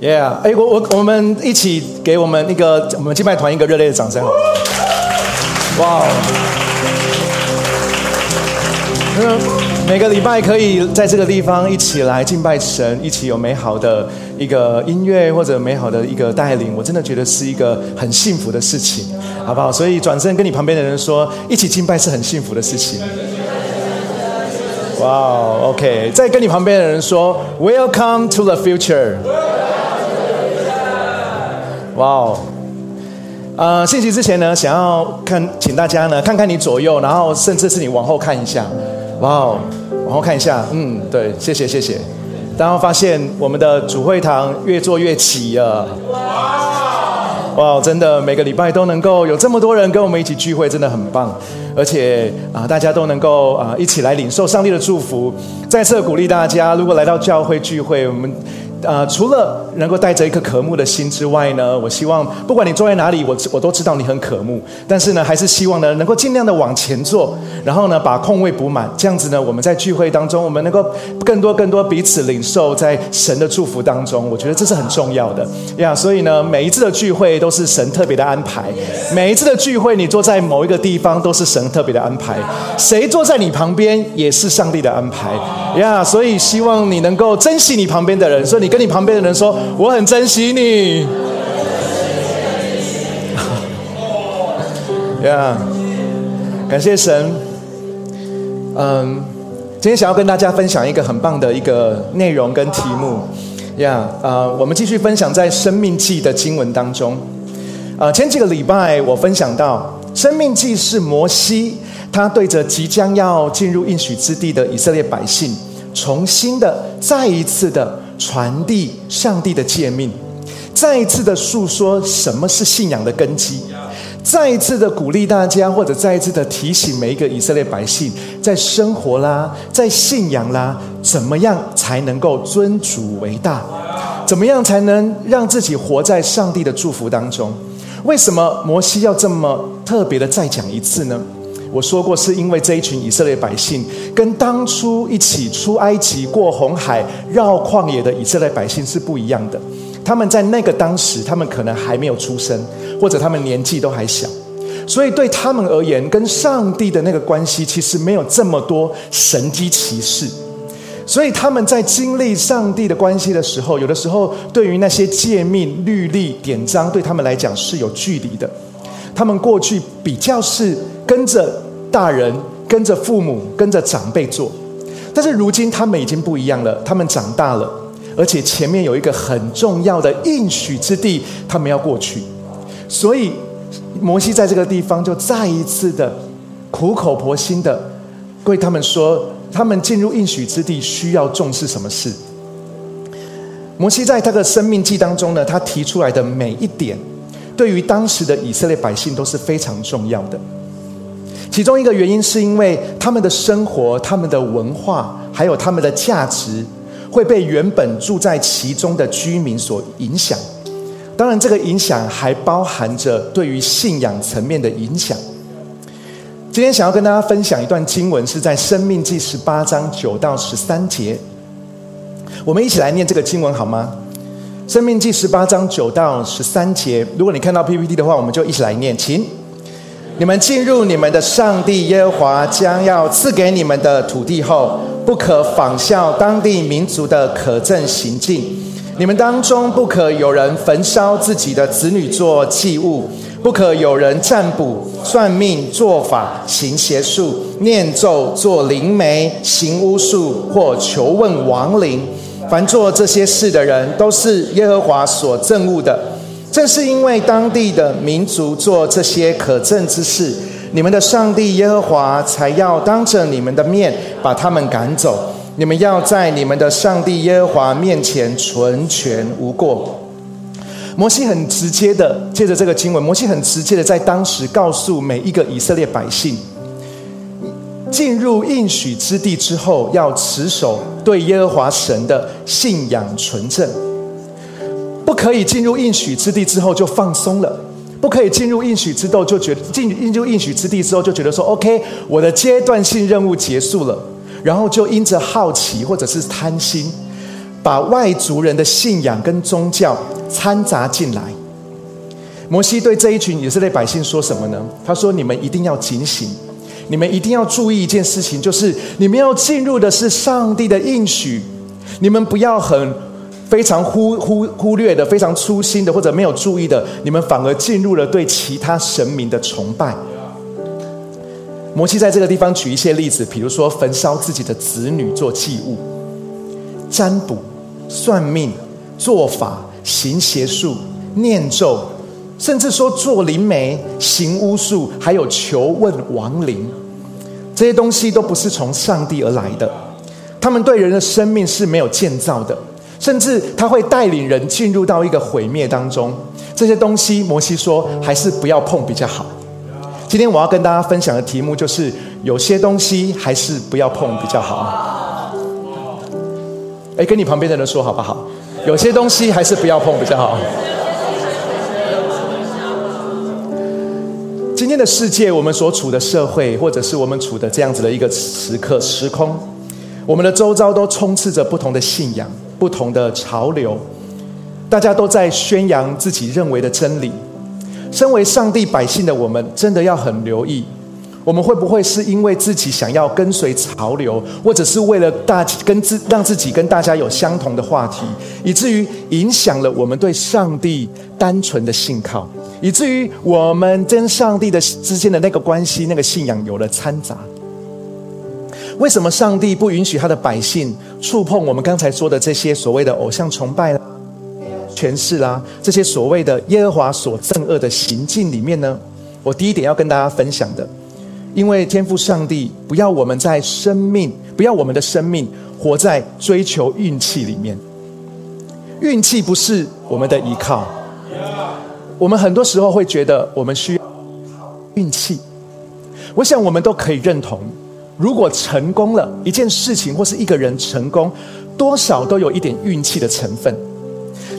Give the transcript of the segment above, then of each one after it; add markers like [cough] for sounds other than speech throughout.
Yeah，哎，我我我们一起给我们那个我们敬拜团一个热烈的掌声，好吗？哇！嗯，每个礼拜可以在这个地方一起来敬拜神，一起有美好的一个音乐或者美好的一个带领，我真的觉得是一个很幸福的事情，好不好？所以转身跟你旁边的人说，一起敬拜是很幸福的事情。哇，OK，再跟你旁边的人说，Welcome to the future。哇哦，呃，信息之前呢，想要看，请大家呢看看你左右，然后甚至是你往后看一下。哇哦，往后看一下，嗯，对，谢谢谢谢。然后发现我们的主会堂越做越齐了。哇，哇真的每个礼拜都能够有这么多人跟我们一起聚会，真的很棒。而且啊，大家都能够啊一起来领受上帝的祝福。再次鼓励大家，如果来到教会聚会，我们。呃，除了能够带着一颗渴慕的心之外呢，我希望不管你坐在哪里，我我都知道你很渴慕。但是呢，还是希望呢，能够尽量的往前坐，然后呢，把空位补满。这样子呢，我们在聚会当中，我们能够更多更多彼此领受在神的祝福当中。我觉得这是很重要的呀。所以呢，每一次的聚会都是神特别的安排。每一次的聚会，你坐在某一个地方都是神特别的安排。谁坐在你旁边也是上帝的安排呀。所以希望你能够珍惜你旁边的人。所以你。跟你旁边的人说，我很珍惜你。[laughs] 呀，感谢神。嗯，今天想要跟大家分享一个很棒的一个内容跟题目。呀，啊，我们继续分享在《生命记》的经文当中。啊，前几个礼拜我分享到，《生命记》是摩西他对着即将要进入应许之地的以色列百姓，重新的再一次的。传递上帝的诫命，再一次的诉说什么是信仰的根基，再一次的鼓励大家，或者再一次的提醒每一个以色列百姓，在生活啦，在信仰啦，怎么样才能够尊主为大？怎么样才能让自己活在上帝的祝福当中？为什么摩西要这么特别的再讲一次呢？我说过，是因为这一群以色列百姓跟当初一起出埃及、过红海、绕旷野的以色列百姓是不一样的。他们在那个当时，他们可能还没有出生，或者他们年纪都还小，所以对他们而言，跟上帝的那个关系其实没有这么多神机骑士。所以他们在经历上帝的关系的时候，有的时候对于那些诫命、律例、典章，对他们来讲是有距离的。他们过去比较是跟着大人、跟着父母、跟着长辈做，但是如今他们已经不一样了。他们长大了，而且前面有一个很重要的应许之地，他们要过去。所以摩西在这个地方就再一次的苦口婆心的对他们说：他们进入应许之地需要重视什么事？摩西在他的生命记当中呢，他提出来的每一点。对于当时的以色列百姓都是非常重要的。其中一个原因是因为他们的生活、他们的文化，还有他们的价值，会被原本住在其中的居民所影响。当然，这个影响还包含着对于信仰层面的影响。今天想要跟大家分享一段经文，是在《生命记》十八章九到十三节。我们一起来念这个经文好吗？生命记十八章九到十三节，如果你看到 PPT 的话，我们就一起来念。请你们进入你们的上帝耶和华将要赐给你们的土地后，不可仿效当地民族的可憎行径。你们当中不可有人焚烧自己的子女做祭物，不可有人占卜、算命、做法、行邪术、念咒、做灵媒、行巫术或求问亡灵。凡做这些事的人，都是耶和华所憎恶的。正是因为当地的民族做这些可憎之事，你们的上帝耶和华才要当着你们的面把他们赶走。你们要在你们的上帝耶和华面前纯全无过。摩西很直接的借着这个经文，摩西很直接的在当时告诉每一个以色列百姓。进入应许之地之后，要持守对耶和华神的信仰纯正，不可以进入应许之地之后就放松了，不可以进入应许之后就觉进进入应许之地之后就觉得说，OK，我的阶段性任务结束了，然后就因着好奇或者是贪心，把外族人的信仰跟宗教掺杂进来。摩西对这一群以色列百姓说什么呢？他说：“你们一定要警醒，你们一定要注意一件事情，就是你们要进入的是上帝的应许，你们不要很非常忽忽忽略的、非常粗心的或者没有注意的，你们反而进入了对其他神明的崇拜。”摩西在这个地方举一些例子，比如说焚烧自己的子女做祭物、占卜、算命、做法、行邪术、念咒。甚至说做灵媒、行巫术，还有求问亡灵，这些东西都不是从上帝而来的。他们对人的生命是没有建造的，甚至他会带领人进入到一个毁灭当中。这些东西，摩西说还是不要碰比较好。今天我要跟大家分享的题目就是：有些东西还是不要碰比较好。哎，跟你旁边的人说好不好？有些东西还是不要碰比较好。今天的世界，我们所处的社会，或者是我们处的这样子的一个时刻、时空，我们的周遭都充斥着不同的信仰、不同的潮流，大家都在宣扬自己认为的真理。身为上帝百姓的我们，真的要很留意，我们会不会是因为自己想要跟随潮流，或者是为了大跟自让自己跟大家有相同的话题，以至于影响了我们对上帝单纯的信靠。以至于我们跟上帝的之间的那个关系、那个信仰有了掺杂。为什么上帝不允许他的百姓触碰我们刚才说的这些所谓的偶像崇拜啦、权势啦这些所谓的耶和华所憎恶的行径里面呢？我第一点要跟大家分享的，因为天赋上帝不要我们在生命，不要我们的生命活在追求运气里面。运气不是我们的依靠。我们很多时候会觉得我们需要运气，我想我们都可以认同，如果成功了一件事情或是一个人成功，多少都有一点运气的成分。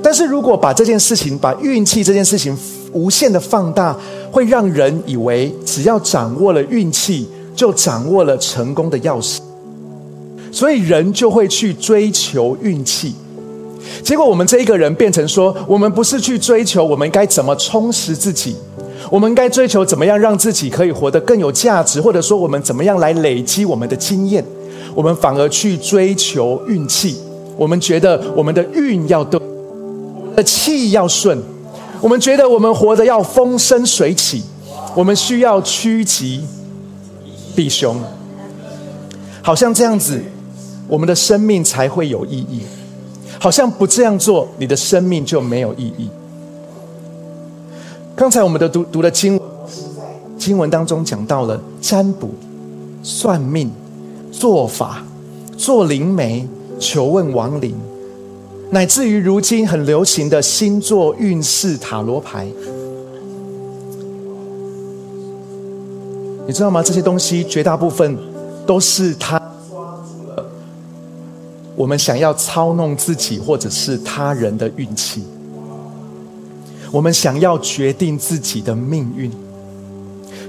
但是如果把这件事情把运气这件事情无限的放大，会让人以为只要掌握了运气，就掌握了成功的钥匙，所以人就会去追求运气。结果我们这一个人变成说，我们不是去追求我们该怎么充实自己，我们该追求怎么样让自己可以活得更有价值，或者说我们怎么样来累积我们的经验，我们反而去追求运气。我们觉得我们的运要对，的气要顺，我们觉得我们活得要风生水起，我们需要趋吉避凶，好像这样子，我们的生命才会有意义。好像不这样做，你的生命就没有意义。刚才我们的读读的经文经文当中讲到了占卜、算命、做法、做灵媒、求问亡灵，乃至于如今很流行的星座运势塔罗牌，你知道吗？这些东西绝大部分都是他。我们想要操弄自己或者是他人的运气，我们想要决定自己的命运。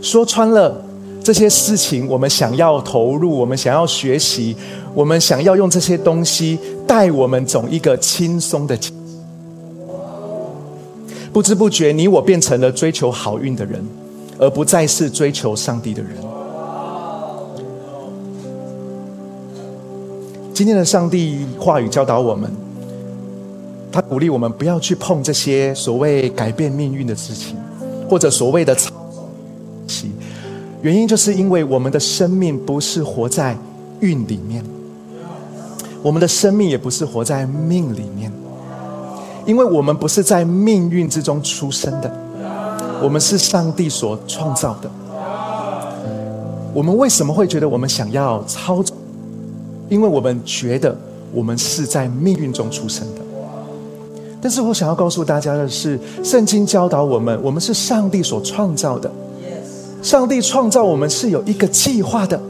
说穿了，这些事情我们想要投入，我们想要学习，我们想要用这些东西带我们走一个轻松的。不知不觉，你我变成了追求好运的人，而不再是追求上帝的人。今天的上帝话语教导我们，他鼓励我们不要去碰这些所谓改变命运的事情，或者所谓的操原因就是因为我们的生命不是活在运里面，我们的生命也不是活在命里面，因为我们不是在命运之中出生的，我们是上帝所创造的。我们为什么会觉得我们想要操纵？因为我们觉得我们是在命运中出生的，但是我想要告诉大家的是，圣经教导我们，我们是上帝所创造的。上帝创造我们是有一个计划的，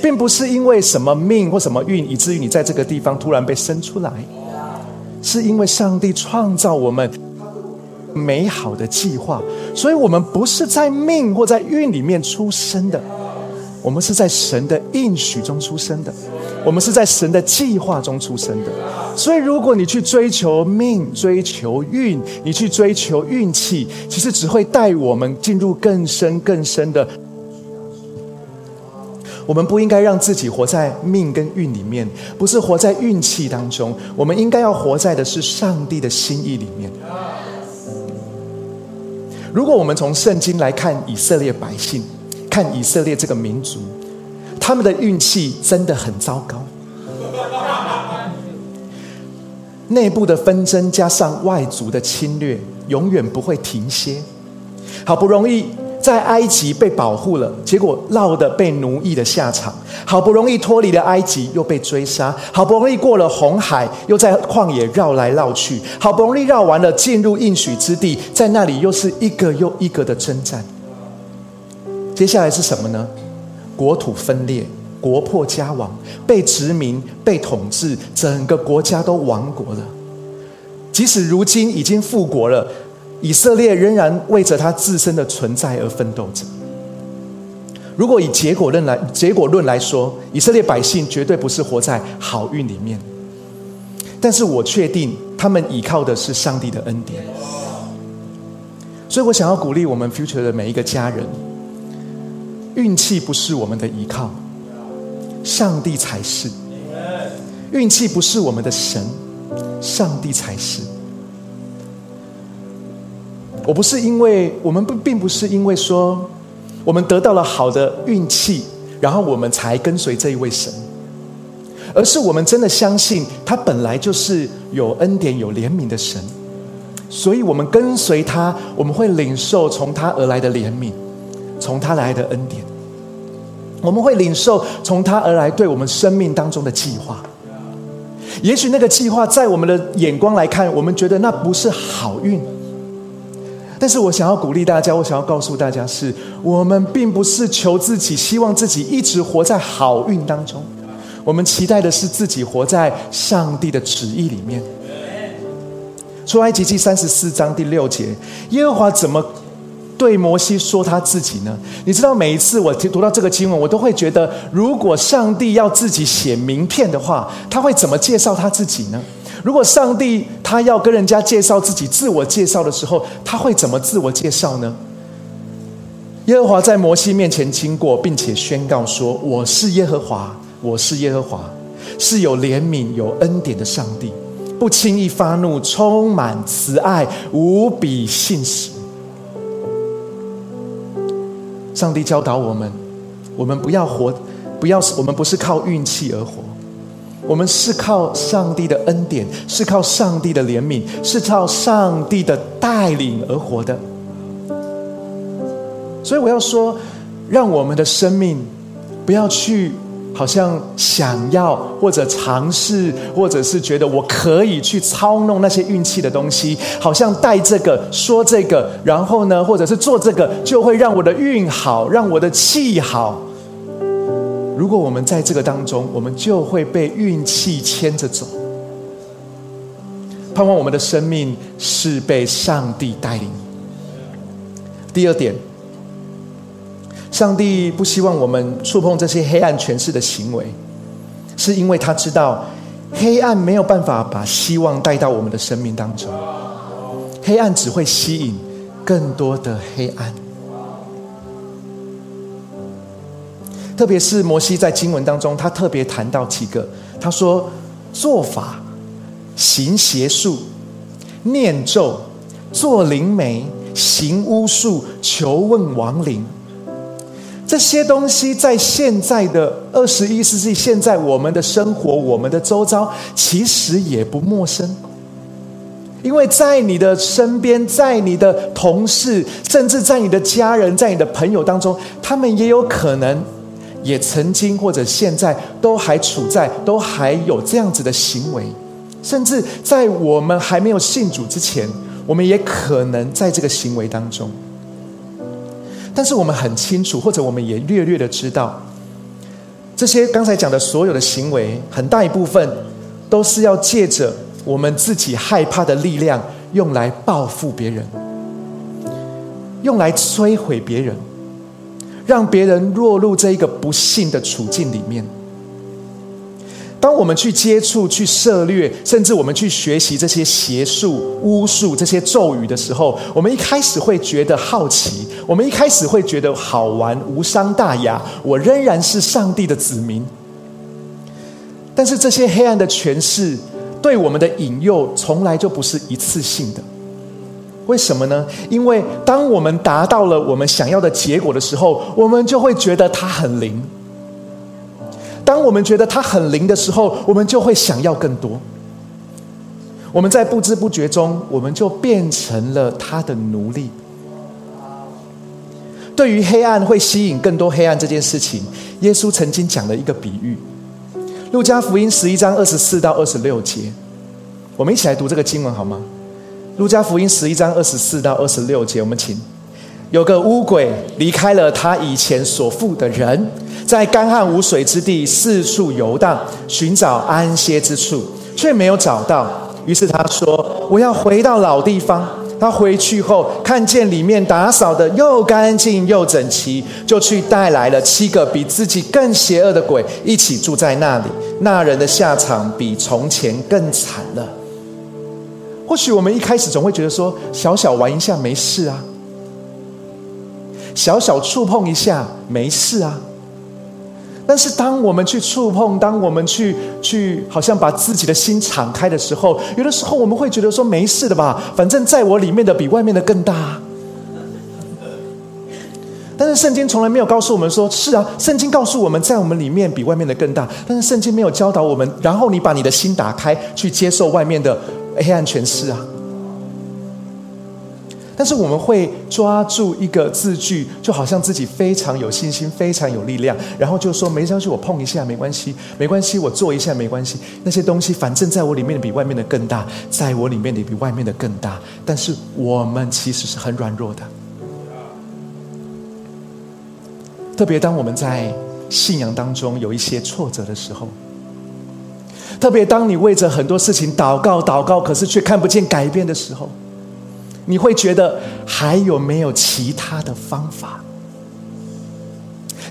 并不是因为什么命或什么运，以至于你在这个地方突然被生出来，是因为上帝创造我们美好的计划，所以我们不是在命或在运里面出生的。我们是在神的应许中出生的，我们是在神的计划中出生的。所以，如果你去追求命、追求运，你去追求运气，其实只会带我们进入更深更深的。我们不应该让自己活在命跟运里面，不是活在运气当中。我们应该要活在的是上帝的心意里面。如果我们从圣经来看以色列百姓，看以色列这个民族，他们的运气真的很糟糕。内部的纷争加上外族的侵略，永远不会停歇。好不容易。在埃及被保护了，结果落得被奴役的下场。好不容易脱离了埃及，又被追杀；好不容易过了红海，又在旷野绕来绕去。好不容易绕完了，进入应许之地，在那里又是一个又一个的征战。接下来是什么呢？国土分裂，国破家亡，被殖民、被统治，整个国家都亡国了。即使如今已经复国了。以色列仍然为着他自身的存在而奋斗着。如果以结果论来结果论来说，以色列百姓绝对不是活在好运里面。但是我确定他们依靠的是上帝的恩典。所以我想要鼓励我们 Future 的每一个家人，运气不是我们的依靠，上帝才是。运气不是我们的神，上帝才是。我不是因为我们不，并不是因为说我们得到了好的运气，然后我们才跟随这一位神，而是我们真的相信他本来就是有恩典、有怜悯的神，所以我们跟随他，我们会领受从他而来的怜悯，从他来的恩典，我们会领受从他而来对我们生命当中的计划。也许那个计划在我们的眼光来看，我们觉得那不是好运。但是我想要鼓励大家，我想要告诉大家，是我们并不是求自己，希望自己一直活在好运当中。我们期待的是自己活在上帝的旨意里面。出埃及记三十四章第六节，耶和华怎么对摩西说他自己呢？你知道，每一次我读到这个经文，我都会觉得，如果上帝要自己写名片的话，他会怎么介绍他自己呢？如果上帝他要跟人家介绍自己、自我介绍的时候，他会怎么自我介绍呢？耶和华在摩西面前经过，并且宣告说：“我是耶和华，我是耶和华，是有怜悯、有恩典的上帝，不轻易发怒，充满慈爱，无比信实。”上帝教导我们：我们不要活，不要我们不是靠运气而活。我们是靠上帝的恩典，是靠上帝的怜悯，是靠上帝的带领而活的。所以我要说，让我们的生命不要去好像想要或者尝试，或者是觉得我可以去操弄那些运气的东西，好像带这个说这个，然后呢，或者是做这个，就会让我的运好，让我的气好。如果我们在这个当中，我们就会被运气牵着走。盼望我们的生命是被上帝带领。第二点，上帝不希望我们触碰这些黑暗权势的行为，是因为他知道黑暗没有办法把希望带到我们的生命当中，黑暗只会吸引更多的黑暗。特别是摩西在经文当中，他特别谈到几个，他说：做法、行邪术、念咒、做灵媒、行巫术、求问亡灵，这些东西在现在的二十一世纪，现在我们的生活、我们的周遭，其实也不陌生，因为在你的身边，在你的同事，甚至在你的家人、在你的朋友当中，他们也有可能。也曾经或者现在都还处在，都还有这样子的行为，甚至在我们还没有信主之前，我们也可能在这个行为当中。但是我们很清楚，或者我们也略略的知道，这些刚才讲的所有的行为，很大一部分都是要借着我们自己害怕的力量，用来报复别人，用来摧毁别人。让别人落入这一个不幸的处境里面。当我们去接触、去涉略，甚至我们去学习这些邪术、巫术、这些咒语的时候，我们一开始会觉得好奇，我们一开始会觉得好玩、无伤大雅。我仍然是上帝的子民，但是这些黑暗的权势对我们的引诱，从来就不是一次性的。为什么呢？因为当我们达到了我们想要的结果的时候，我们就会觉得它很灵。当我们觉得它很灵的时候，我们就会想要更多。我们在不知不觉中，我们就变成了他的奴隶。对于黑暗会吸引更多黑暗这件事情，耶稣曾经讲了一个比喻，《路加福音》十一章二十四到二十六节，我们一起来读这个经文好吗？《路加福音》十一章二十四到二十六节，我们请。有个乌鬼离开了他以前所负的人，在干旱无水之地四处游荡，寻找安歇之处，却没有找到。于是他说：“我要回到老地方。”他回去后，看见里面打扫的又干净又整齐，就去带来了七个比自己更邪恶的鬼一起住在那里。那人的下场比从前更惨了。或许我们一开始总会觉得说：“小小玩一下没事啊。”小小触碰一下没事啊，但是当我们去触碰，当我们去去，好像把自己的心敞开的时候，有的时候我们会觉得说没事的吧，反正在我里面的比外面的更大。但是圣经从来没有告诉我们说，是啊，圣经告诉我们在我们里面比外面的更大，但是圣经没有教导我们，然后你把你的心打开，去接受外面的黑暗权势啊。但是我们会抓住一个字句，就好像自己非常有信心、非常有力量，然后就说没关系，我碰一下没关系，没关系，我做一下没关系。那些东西反正在我里面的比外面的更大，在我里面的比外面的更大。但是我们其实是很软弱的，特别当我们在信仰当中有一些挫折的时候，特别当你为着很多事情祷告、祷告，可是却看不见改变的时候。你会觉得还有没有其他的方法？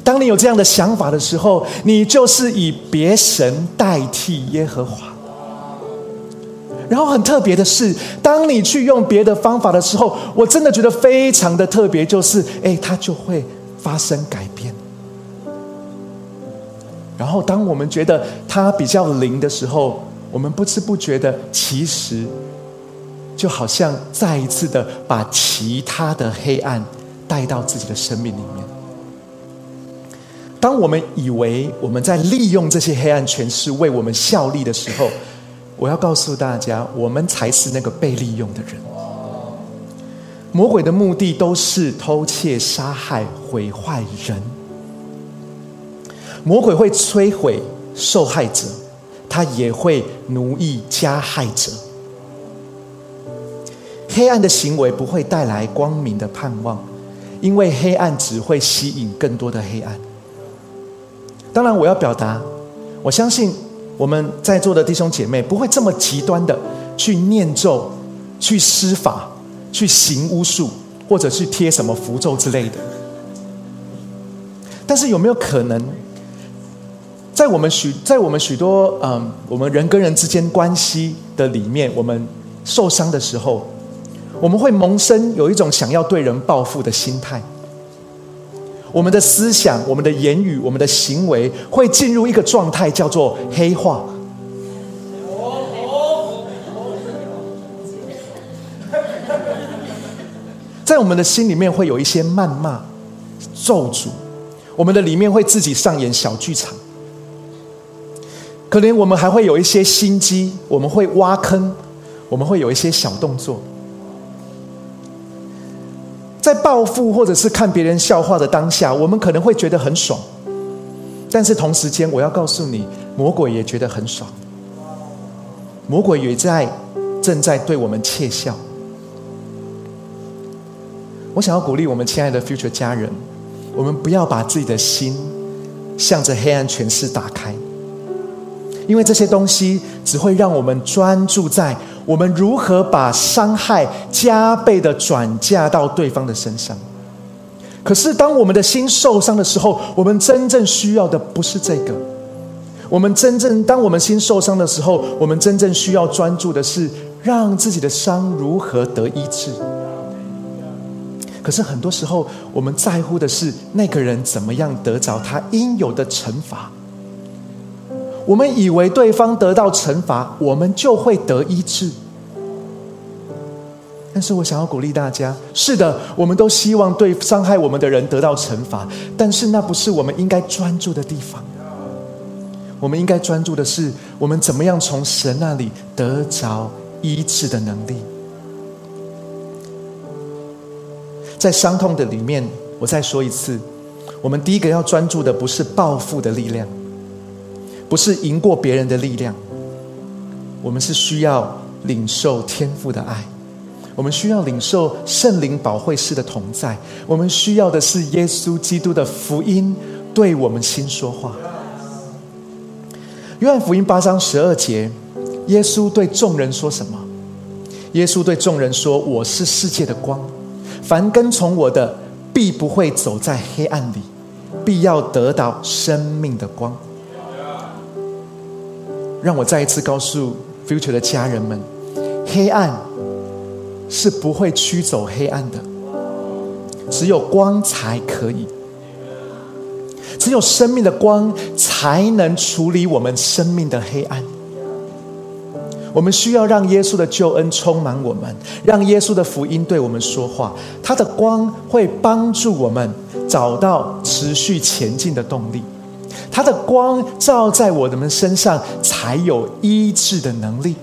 当你有这样的想法的时候，你就是以别神代替耶和华。然后很特别的是，当你去用别的方法的时候，我真的觉得非常的特别，就是哎，它就会发生改变。然后当我们觉得它比较灵的时候，我们不知不觉的其实。就好像再一次的把其他的黑暗带到自己的生命里面。当我们以为我们在利用这些黑暗权势为我们效力的时候，我要告诉大家，我们才是那个被利用的人。魔鬼的目的都是偷窃、杀害、毁坏人。魔鬼会摧毁受害者，他也会奴役加害者。黑暗的行为不会带来光明的盼望，因为黑暗只会吸引更多的黑暗。当然，我要表达，我相信我们在座的弟兄姐妹不会这么极端的去念咒、去施法、去行巫术，或者去贴什么符咒之类的。但是，有没有可能，在我们许在我们许多嗯，我们人跟人之间关系的里面，我们受伤的时候？我们会萌生有一种想要对人报复的心态，我们的思想、我们的言语、我们的行为会进入一个状态，叫做黑化。在我们的心里面会有一些谩骂、咒诅，我们的里面会自己上演小剧场，可能我们还会有一些心机，我们会挖坑，我们会有一些小动作。在报复或者是看别人笑话的当下，我们可能会觉得很爽，但是同时间，我要告诉你，魔鬼也觉得很爽，魔鬼也在正在对我们窃笑。我想要鼓励我们亲爱的 future 家人，我们不要把自己的心向着黑暗权势打开，因为这些东西只会让我们专注在。我们如何把伤害加倍的转嫁到对方的身上？可是当我们的心受伤的时候，我们真正需要的不是这个。我们真正当我们心受伤的时候，我们真正需要专注的是让自己的伤如何得医治。可是很多时候，我们在乎的是那个人怎么样得着他应有的惩罚。我们以为对方得到惩罚，我们就会得医治。但是我想要鼓励大家：是的，我们都希望对伤害我们的人得到惩罚，但是那不是我们应该专注的地方。我们应该专注的是，我们怎么样从神那里得着医治的能力。在伤痛的里面，我再说一次，我们第一个要专注的不是报复的力量，不是赢过别人的力量，我们是需要领受天赋的爱，我们需要领受圣灵保惠师的同在，我们需要的是耶稣基督的福音对我们心说话。约翰福音八章十二节，耶稣对众人说什么？耶稣对众人说：“我是世界的光。”凡跟从我的，必不会走在黑暗里，必要得到生命的光。让我再一次告诉 Future 的家人们：黑暗是不会驱走黑暗的，只有光才可以。只有生命的光才能处理我们生命的黑暗。我们需要让耶稣的救恩充满我们，让耶稣的福音对我们说话。他的光会帮助我们找到持续前进的动力。他的光照在我们身上，才有医治的能力。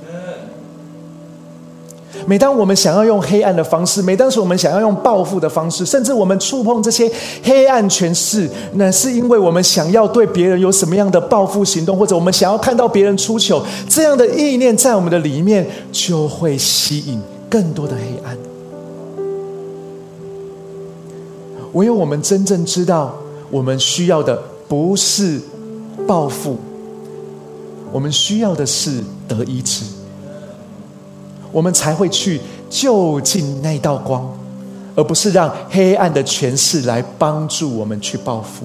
每当我们想要用黑暗的方式，每当是我们想要用报复的方式，甚至我们触碰这些黑暗权势，那是因为我们想要对别人有什么样的报复行动，或者我们想要看到别人出糗，这样的意念在我们的里面，就会吸引更多的黑暗。唯有我们真正知道，我们需要的不是报复，我们需要的是得医治。我们才会去就近那道光，而不是让黑暗的权势来帮助我们去报复。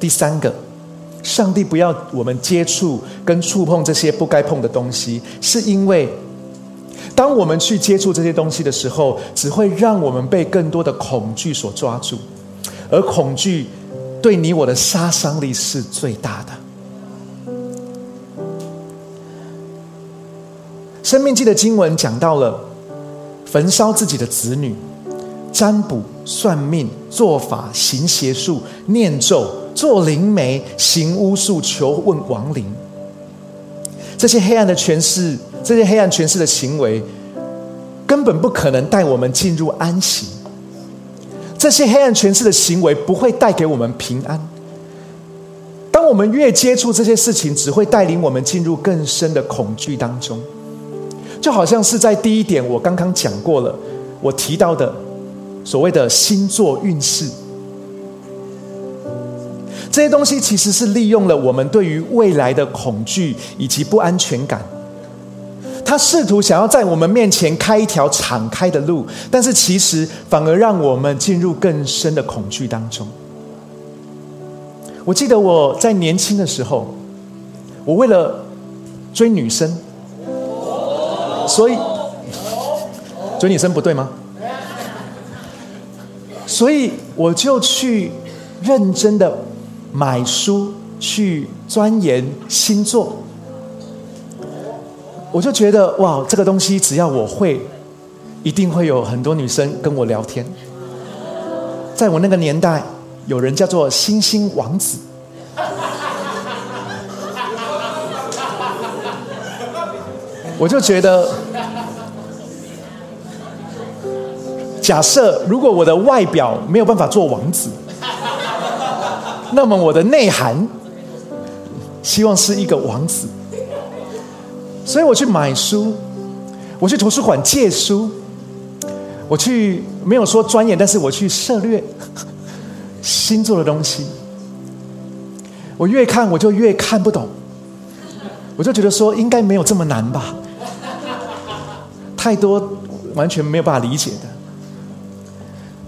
第三个，上帝不要我们接触跟触碰这些不该碰的东西，是因为当我们去接触这些东西的时候，只会让我们被更多的恐惧所抓住，而恐惧对你我的杀伤力是最大的。生命记的经文讲到了焚烧自己的子女、占卜、算命、做法、行邪术、念咒、做灵媒、行巫术、求问亡灵，这些黑暗的权势，这些黑暗权势的行为，根本不可能带我们进入安息。这些黑暗权势的行为不会带给我们平安。当我们越接触这些事情，只会带领我们进入更深的恐惧当中。就好像是在第一点，我刚刚讲过了，我提到的所谓的星座运势，这些东西其实是利用了我们对于未来的恐惧以及不安全感，他试图想要在我们面前开一条敞开的路，但是其实反而让我们进入更深的恐惧当中。我记得我在年轻的时候，我为了追女生。所以追女生不对吗？所以我就去认真的买书，去钻研星座。我就觉得哇，这个东西只要我会，一定会有很多女生跟我聊天。在我那个年代，有人叫做星星王子。我就觉得，假设如果我的外表没有办法做王子，那么我的内涵希望是一个王子。所以我去买书，我去图书馆借书，我去没有说专业，但是我去涉略 [laughs] 星座的东西。我越看我就越看不懂，我就觉得说应该没有这么难吧。太多完全没有办法理解的，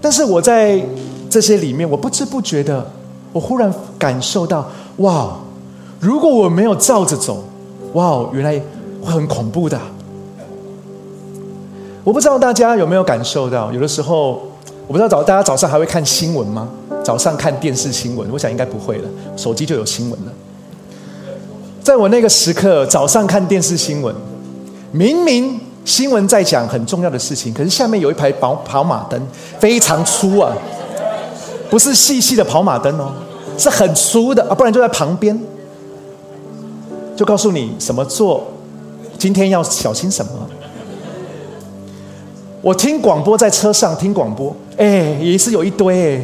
但是我在这些里面，我不知不觉的，我忽然感受到，哇，如果我没有照着走，哇，原来会很恐怖的。我不知道大家有没有感受到，有的时候，我不知道早大家早上还会看新闻吗？早上看电视新闻，我想应该不会了，手机就有新闻了。在我那个时刻，早上看电视新闻，明明。新闻在讲很重要的事情，可是下面有一排跑跑马灯，非常粗啊，不是细细的跑马灯哦，是很粗的啊，不然就在旁边，就告诉你什么做，今天要小心什么。我听广播在车上听广播，哎，也是有一堆，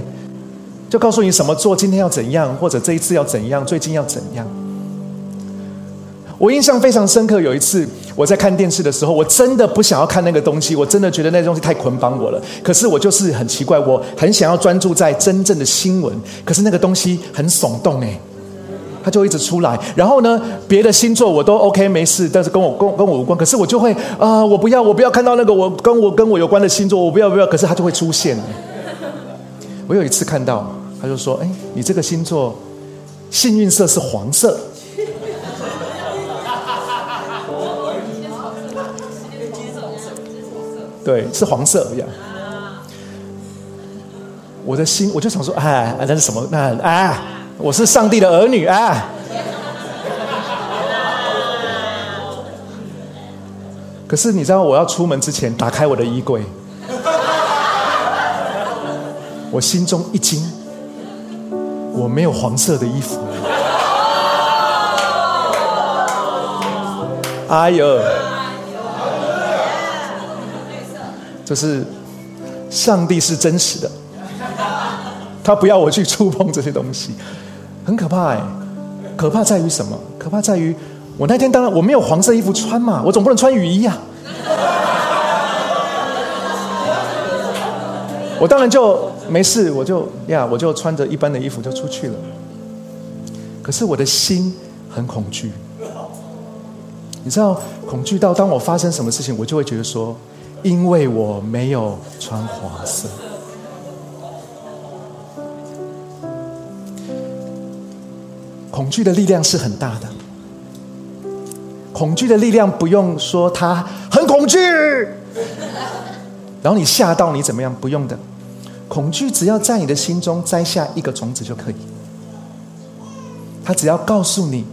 就告诉你什么做，今天要怎样，或者这一次要怎样，最近要怎样。我印象非常深刻，有一次我在看电视的时候，我真的不想要看那个东西，我真的觉得那东西太捆绑我了。可是我就是很奇怪，我很想要专注在真正的新闻，可是那个东西很耸动哎，它就一直出来。然后呢，别的星座我都 OK 没事，但是跟我跟跟我无关。可是我就会啊，我不要，我不要看到那个我跟我跟我有关的星座，我不要不要。可是它就会出现。我有一次看到，他就说：“哎，你这个星座幸运色是黄色。”对，是黄色一样。我的心，我就想说，哎，那是什么？那哎，我是上帝的儿女啊。可是你知道，我要出门之前，打开我的衣柜，我心中一惊，我没有黄色的衣服。哎呦！就是上帝是真实的，他不要我去触碰这些东西，很可怕哎！可怕在于什么？可怕在于我那天当然我没有黄色衣服穿嘛，我总不能穿雨衣啊！我当然就没事，我就呀，我就穿着一般的衣服就出去了。可是我的心很恐惧，你知道，恐惧到当我发生什么事情，我就会觉得说。因为我没有穿黄色，恐惧的力量是很大的。恐惧的力量不用说，它很恐惧，然后你吓到你怎么样？不用的，恐惧只要在你的心中栽下一个种子就可以。他只要告诉你，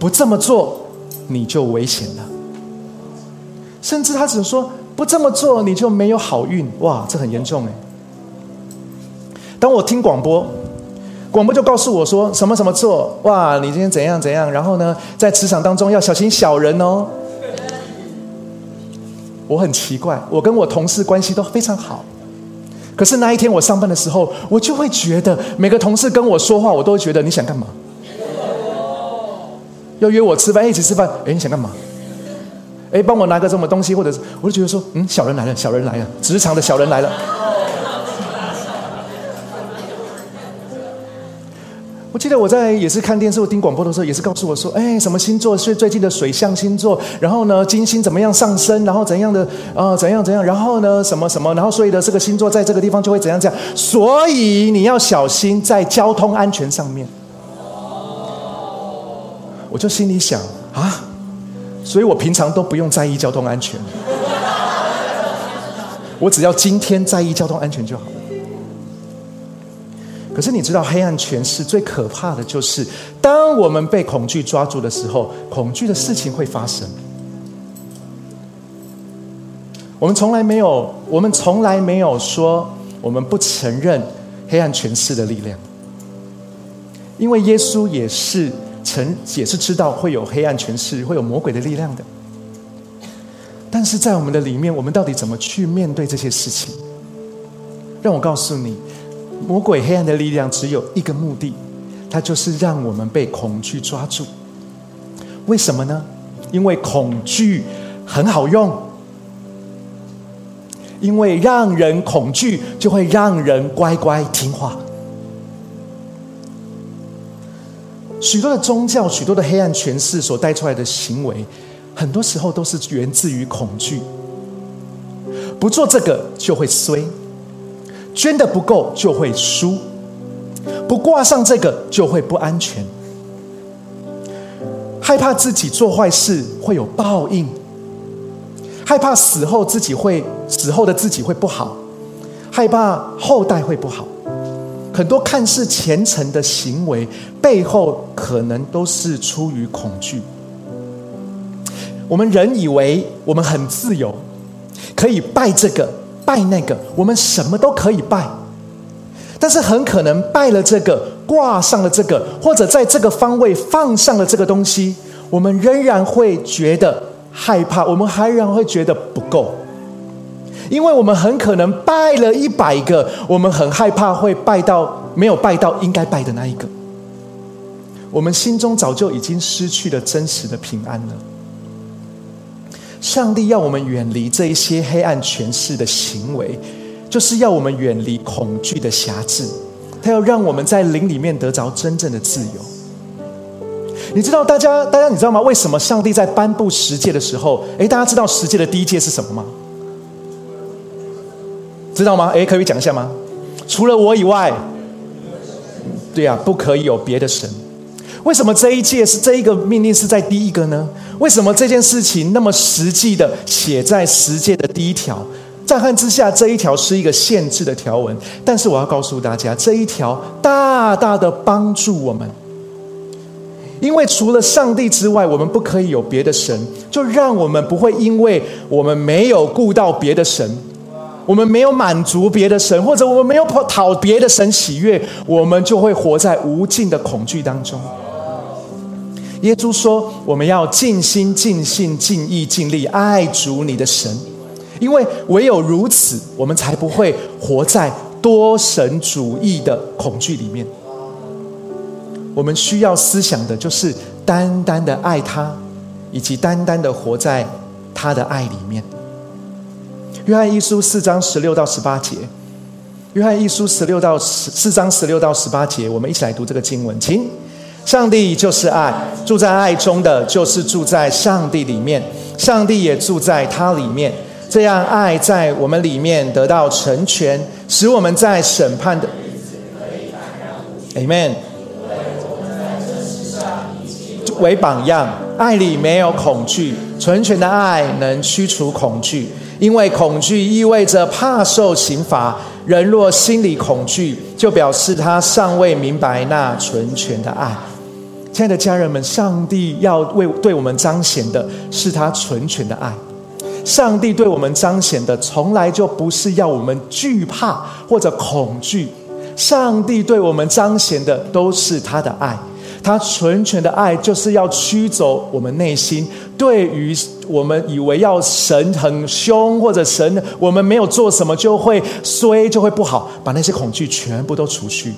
不这么做你就危险了，甚至他只说。不这么做，你就没有好运哇！这很严重哎。当我听广播，广播就告诉我说什么什么做哇，你今天怎样怎样，然后呢，在职场当中要小心小人哦。我很奇怪，我跟我同事关系都非常好，可是那一天我上班的时候，我就会觉得每个同事跟我说话，我都觉得你想干嘛？要约我吃饭，一起吃饭，哎，你想干嘛？哎，帮我拿个什么东西，或者是，我就觉得说，嗯，小人来了，小人来了，职场的小人来了。我记得我在也是看电视或听广播的时候，也是告诉我说，哎，什么星座是最近的水象星座？然后呢，金星怎么样上升？然后怎样的啊？怎样怎样？然后呢，什么什么？然后所以的这个星座在这个地方就会怎样怎样？所以你要小心在交通安全上面。我就心里想啊。所以我平常都不用在意交通安全，我只要今天在意交通安全就好。可是你知道，黑暗权势最可怕的就是，当我们被恐惧抓住的时候，恐惧的事情会发生。我们从来没有，我们从来没有说我们不承认黑暗权势的力量，因为耶稣也是。曾也是知道会有黑暗权势，会有魔鬼的力量的。但是在我们的里面，我们到底怎么去面对这些事情？让我告诉你，魔鬼黑暗的力量只有一个目的，它就是让我们被恐惧抓住。为什么呢？因为恐惧很好用，因为让人恐惧，就会让人乖乖听话。许多的宗教，许多的黑暗权势所带出来的行为，很多时候都是源自于恐惧。不做这个就会衰，捐的不够就会输，不挂上这个就会不安全，害怕自己做坏事会有报应，害怕死后自己会死后的自己会不好，害怕后代会不好。很多看似虔诚的行为背后，可能都是出于恐惧。我们人以为我们很自由，可以拜这个拜那个，我们什么都可以拜。但是很可能拜了这个，挂上了这个，或者在这个方位放上了这个东西，我们仍然会觉得害怕，我们还仍然会觉得不够。因为我们很可能拜了一百个，我们很害怕会拜到没有拜到应该拜的那一个。我们心中早就已经失去了真实的平安了。上帝要我们远离这一些黑暗权势的行为，就是要我们远离恐惧的辖制。他要让我们在灵里面得着真正的自由。你知道，大家，大家，你知道吗？为什么上帝在颁布十诫的时候，诶，大家知道十诫的第一诫是什么吗？知道吗？诶，可以讲一下吗？除了我以外，对呀，不可以有别的神。为什么这一诫是这一个命令是在第一个呢？为什么这件事情那么实际的写在十诫的第一条？乍看之下，这一条是一个限制的条文，但是我要告诉大家，这一条大大的帮助我们，因为除了上帝之外，我们不可以有别的神，就让我们不会因为我们没有顾到别的神，我们没有满足别的神，或者我们没有讨别的神喜悦，我们就会活在无尽的恐惧当中。耶稣说：“我们要尽心、尽性、尽意、尽力爱主你的神，因为唯有如此，我们才不会活在多神主义的恐惧里面。我们需要思想的就是单单的爱他，以及单单的活在他的爱里面。”约翰一书四章十六到十八节，约翰一书十六到十四章十六到十八节，我们一起来读这个经文，请。上帝就是爱，住在爱中的，就是住在上帝里面，上帝也住在他里面。这样，爱在我们里面得到成全，使我们在审判的 Amen。为榜样，爱里没有恐惧，纯全的爱能驱除恐惧，因为恐惧意味着怕受刑罚。人若心里恐惧，就表示他尚未明白那纯全的爱。亲爱的家人们，上帝要为对我们彰显的是他纯全的爱。上帝对我们彰显的，从来就不是要我们惧怕或者恐惧。上帝对我们彰显的都是他的爱。他纯全的爱，就是要驱走我们内心对于我们以为要神很凶，或者神我们没有做什么就会衰就会不好，把那些恐惧全部都除去。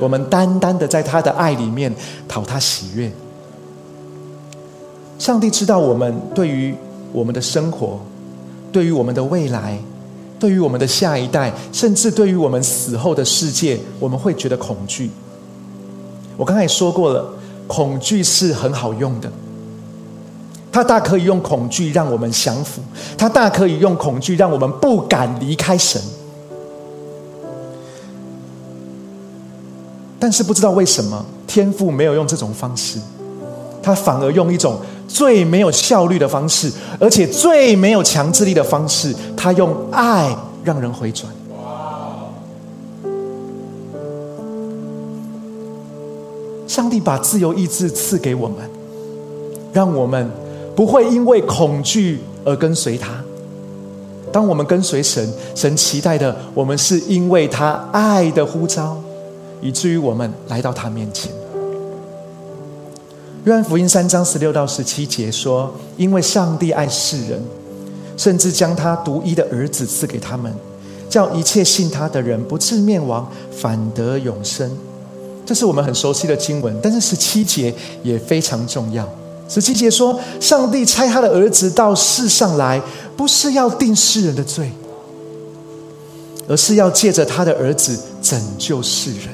我们单单的在他的爱里面讨他喜悦。上帝知道我们对于我们的生活，对于我们的未来，对于我们的下一代，甚至对于我们死后的世界，我们会觉得恐惧。我刚才也说过了，恐惧是很好用的，他大可以用恐惧让我们降服，他大可以用恐惧让我们不敢离开神。但是不知道为什么天父没有用这种方式，他反而用一种最没有效率的方式，而且最没有强制力的方式，他用爱让人回转。上帝把自由意志赐给我们，让我们不会因为恐惧而跟随他。当我们跟随神，神期待的，我们是因为他爱的呼召。以至于我们来到他面前。约翰福音三章十六到十七节说：“因为上帝爱世人，甚至将他独一的儿子赐给他们，叫一切信他的人不至灭亡，反得永生。”这是我们很熟悉的经文，但是十七节也非常重要。十七节说：“上帝差他的儿子到世上来，不是要定世人的罪，而是要借着他的儿子拯救世人。”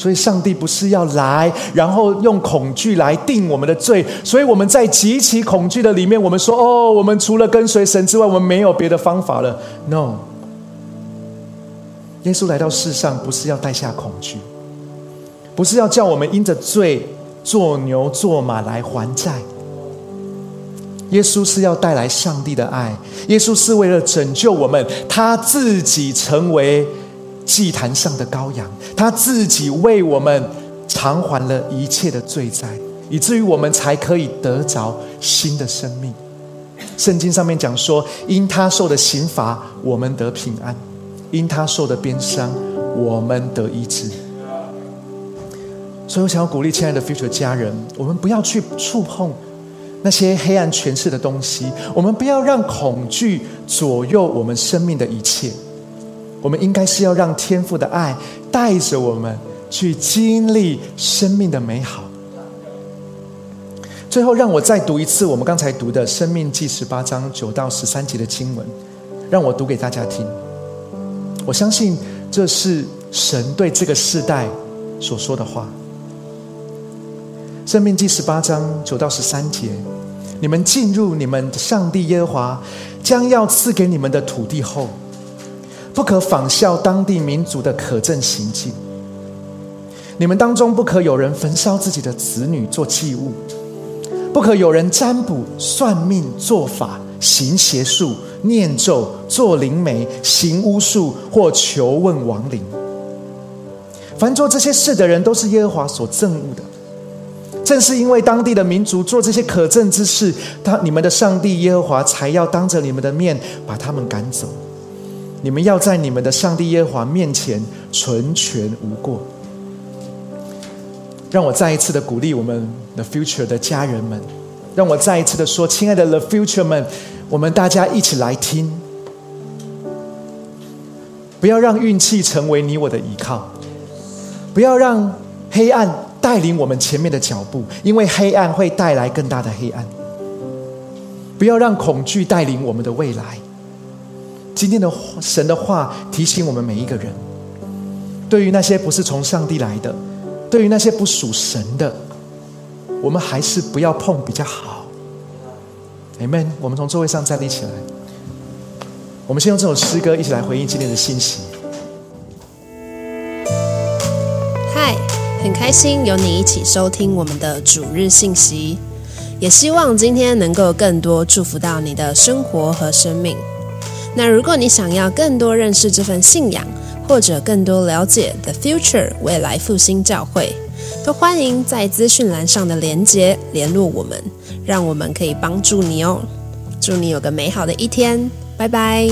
所以，上帝不是要来，然后用恐惧来定我们的罪。所以，我们在极其恐惧的里面，我们说：“哦，我们除了跟随神之外，我们没有别的方法了。” No，耶稣来到世上不是要带下恐惧，不是要叫我们因着罪做牛做马来还债。耶稣是要带来上帝的爱，耶稣是为了拯救我们，他自己成为祭坛上的羔羊，他自己为我们偿还了一切的罪债，以至于我们才可以得着新的生命。圣经上面讲说，因他受的刑罚，我们得平安；因他受的鞭伤，我们得医治。所以我想要鼓励亲爱的 future 家人，我们不要去触碰。那些黑暗权势的东西，我们不要让恐惧左右我们生命的一切。我们应该是要让天父的爱带着我们去经历生命的美好。最后，让我再读一次我们刚才读的《生命记》十八章九到十三节的经文，让我读给大家听。我相信这是神对这个世代所说的话。生命记十八章九到十三节，你们进入你们上帝耶和华将要赐给你们的土地后，不可仿效当地民族的可憎行径。你们当中不可有人焚烧自己的子女做祭物，不可有人占卜、算命、做法、行邪术、念咒、做灵媒、行巫术或求问亡灵。凡做这些事的人，都是耶和华所憎恶的。正是因为当地的民族做这些可憎之事，他你们的上帝耶和华才要当着你们的面把他们赶走。你们要在你们的上帝耶和华面前纯全无过。让我再一次的鼓励我们的 future 的家人们，让我再一次的说，亲爱的 the future 们，我们大家一起来听，不要让运气成为你我的依靠，不要让黑暗。带领我们前面的脚步，因为黑暗会带来更大的黑暗。不要让恐惧带领我们的未来。今天的神的话提醒我们每一个人：，对于那些不是从上帝来的，对于那些不属神的，我们还是不要碰比较好。Amen。我们从座位上站立起来，我们先用这首诗歌一起来回应今天的信息。嗨很开心有你一起收听我们的主日信息，也希望今天能够更多祝福到你的生活和生命。那如果你想要更多认识这份信仰，或者更多了解 The Future 未来复兴教会，都欢迎在资讯栏上的连接联络我们，让我们可以帮助你哦。祝你有个美好的一天，拜拜。